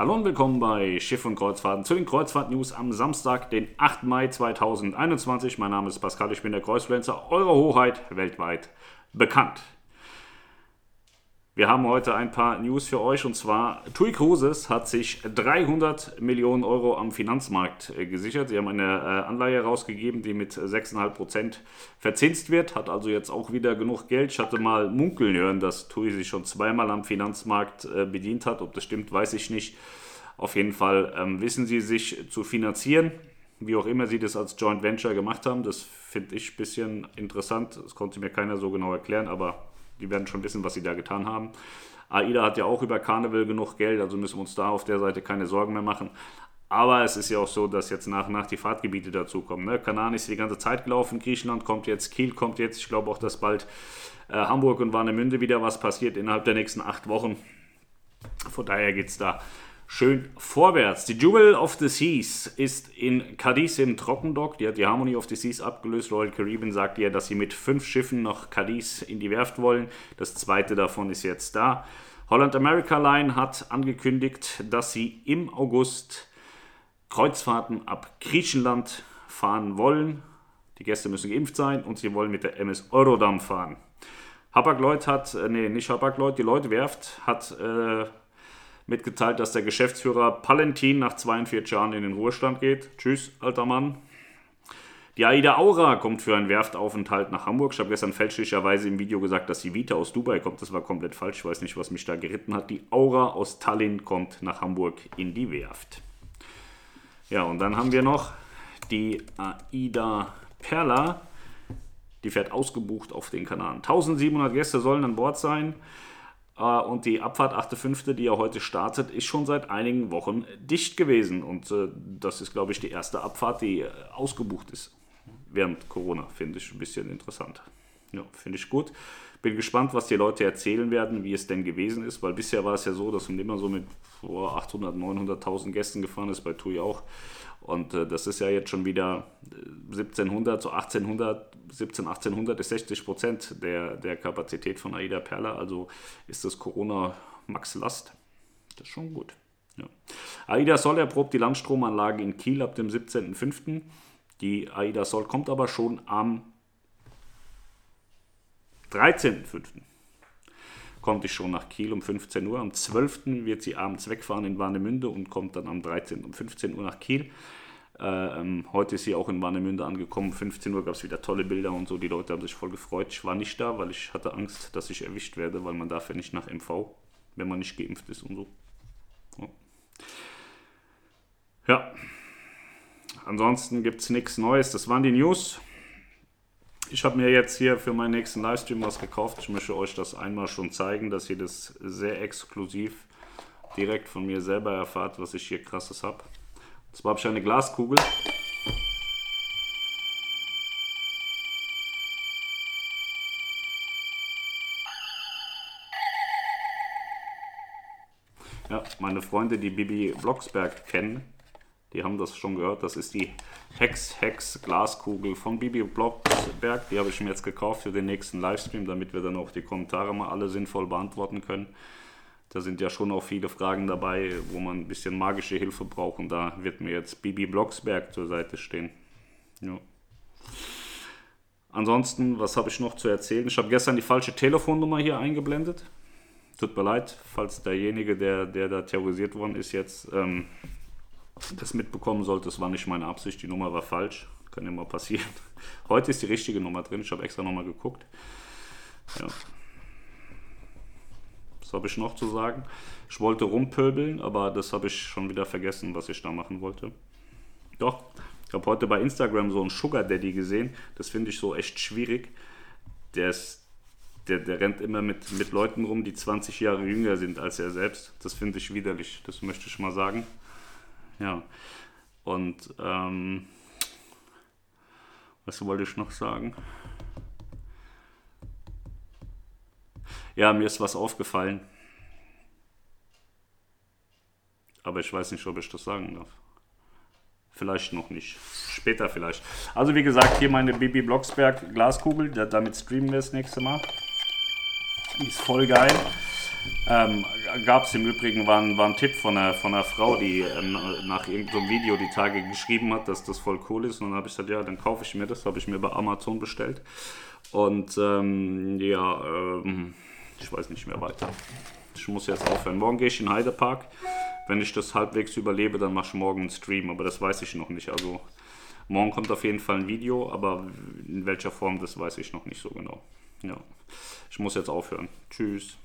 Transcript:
Hallo und willkommen bei Schiff und Kreuzfahrten zu den Kreuzfahrt-News am Samstag, den 8. Mai 2021. Mein Name ist Pascal, ich bin der Kreuzfluencer, eure Hoheit weltweit bekannt. Wir haben heute ein paar News für euch und zwar TUI Cruises hat sich 300 Millionen Euro am Finanzmarkt äh, gesichert. Sie haben eine äh, Anleihe herausgegeben, die mit 6,5 Prozent verzinst wird, hat also jetzt auch wieder genug Geld. Ich hatte mal munkeln hören, dass TUI sich schon zweimal am Finanzmarkt äh, bedient hat. Ob das stimmt, weiß ich nicht. Auf jeden Fall ähm, wissen sie sich zu finanzieren. Wie auch immer sie das als Joint Venture gemacht haben, das finde ich ein bisschen interessant. Das konnte mir keiner so genau erklären, aber die werden schon wissen, was sie da getan haben. AIDA hat ja auch über Carnival genug Geld, also müssen wir uns da auf der Seite keine Sorgen mehr machen. Aber es ist ja auch so, dass jetzt nach und nach die Fahrtgebiete dazukommen. Ne? Kanaren ist die ganze Zeit gelaufen, Griechenland kommt jetzt, Kiel kommt jetzt. Ich glaube auch, dass bald äh, Hamburg und Warnemünde wieder was passiert innerhalb der nächsten acht Wochen. Von daher geht es da schön vorwärts. Die Jewel of the Seas ist in Cadiz im Trockendock. Die hat die Harmony of the Seas abgelöst. Royal Caribbean sagt ihr, dass sie mit fünf Schiffen nach Cadiz in die Werft wollen. Das zweite davon ist jetzt da. Holland America Line hat angekündigt, dass sie im August Kreuzfahrten ab Griechenland fahren wollen. Die Gäste müssen geimpft sein und sie wollen mit der MS Eurodam fahren. Hapag-Lloyd hat, äh, nee, nicht Hapag-Lloyd, die Lloyd Werft hat äh, mitgeteilt, dass der Geschäftsführer Palentin nach 42 Jahren in den Ruhestand geht. Tschüss, alter Mann. Die Aida Aura kommt für einen Werftaufenthalt nach Hamburg. Ich habe gestern fälschlicherweise im Video gesagt, dass die Vita aus Dubai kommt. Das war komplett falsch. Ich weiß nicht, was mich da geritten hat. Die Aura aus Tallinn kommt nach Hamburg in die Werft. Ja, und dann haben wir noch die Aida Perla. Die fährt ausgebucht auf den Kanal. 1700 Gäste sollen an Bord sein. Äh, und die Abfahrt 8.5., die ja heute startet, ist schon seit einigen Wochen dicht gewesen. Und äh, das ist, glaube ich, die erste Abfahrt, die äh, ausgebucht ist während Corona. Finde ich ein bisschen interessant. Ja, finde ich gut. Bin gespannt, was die Leute erzählen werden, wie es denn gewesen ist, weil bisher war es ja so, dass man immer so mit 800, 900.000 Gästen gefahren ist, bei TUI auch. Und äh, das ist ja jetzt schon wieder 1700 zu 1800, 17, 1800 ist 60 Prozent der, der Kapazität von AIDA Perla. Also ist das Corona Max Last. Das ist schon gut. Ja. AIDA Sol erprobt die Landstromanlage in Kiel ab dem 17.05. Die AIDA Sol kommt aber schon am 13.05 kommt ich schon nach Kiel um 15 Uhr. Am 12. wird sie abends wegfahren in Warnemünde und kommt dann am 13. um 15 Uhr nach Kiel. Äh, ähm, heute ist sie auch in Warnemünde angekommen. Um 15 Uhr gab es wieder tolle Bilder und so. Die Leute haben sich voll gefreut. Ich war nicht da, weil ich hatte Angst, dass ich erwischt werde, weil man darf ja nicht nach MV, wenn man nicht geimpft ist und so. Ja. ja. Ansonsten gibt es nichts Neues. Das waren die News. Ich habe mir jetzt hier für meinen nächsten Livestream was gekauft. Ich möchte euch das einmal schon zeigen, dass ihr das sehr exklusiv direkt von mir selber erfahrt, was ich hier krasses habe. Und zwar habe ich eine Glaskugel. Ja, meine Freunde, die Bibi Blocksberg kennen, die haben das schon gehört. Das ist die Hex Hex Glaskugel von Bibi Blocksberg. Die habe ich mir jetzt gekauft für den nächsten Livestream, damit wir dann auch die Kommentare mal alle sinnvoll beantworten können. Da sind ja schon auch viele Fragen dabei, wo man ein bisschen magische Hilfe braucht. Und da wird mir jetzt Bibi Blocksberg zur Seite stehen. Ja. Ansonsten, was habe ich noch zu erzählen? Ich habe gestern die falsche Telefonnummer hier eingeblendet. Tut mir leid, falls derjenige, der, der da terrorisiert worden ist, jetzt ähm, das mitbekommen sollte, das war nicht meine Absicht, die Nummer war falsch. Kann ja mal passieren. Heute ist die richtige Nummer drin, ich habe extra nochmal geguckt. Ja. Was habe ich noch zu sagen? Ich wollte rumpöbeln, aber das habe ich schon wieder vergessen, was ich da machen wollte. Doch, ich habe heute bei Instagram so einen Sugar Daddy gesehen. Das finde ich so echt schwierig. Der, ist, der, der rennt immer mit, mit Leuten rum, die 20 Jahre jünger sind als er selbst. Das finde ich widerlich, das möchte ich mal sagen. Ja. Und ähm, was wollte ich noch sagen? Ja, mir ist was aufgefallen. Aber ich weiß nicht, ob ich das sagen darf. Vielleicht noch nicht. Später vielleicht. Also wie gesagt, hier meine Bibi Blocksberg Glaskugel. Damit streamen wir das nächste Mal. Die ist voll geil. Ähm, Gab es im Übrigen, war ein, war ein Tipp von einer, von einer Frau, die ähm, nach irgendeinem Video die Tage geschrieben hat, dass das voll cool ist. Und dann habe ich gesagt, ja, dann kaufe ich mir das. Habe ich mir bei Amazon bestellt. Und ähm, ja, ähm, ich weiß nicht mehr weiter. Ich muss jetzt aufhören. Morgen gehe ich in Heidepark. Wenn ich das halbwegs überlebe, dann mache ich morgen einen Stream. Aber das weiß ich noch nicht. Also morgen kommt auf jeden Fall ein Video, aber in welcher Form, das weiß ich noch nicht so genau. Ja, ich muss jetzt aufhören. Tschüss.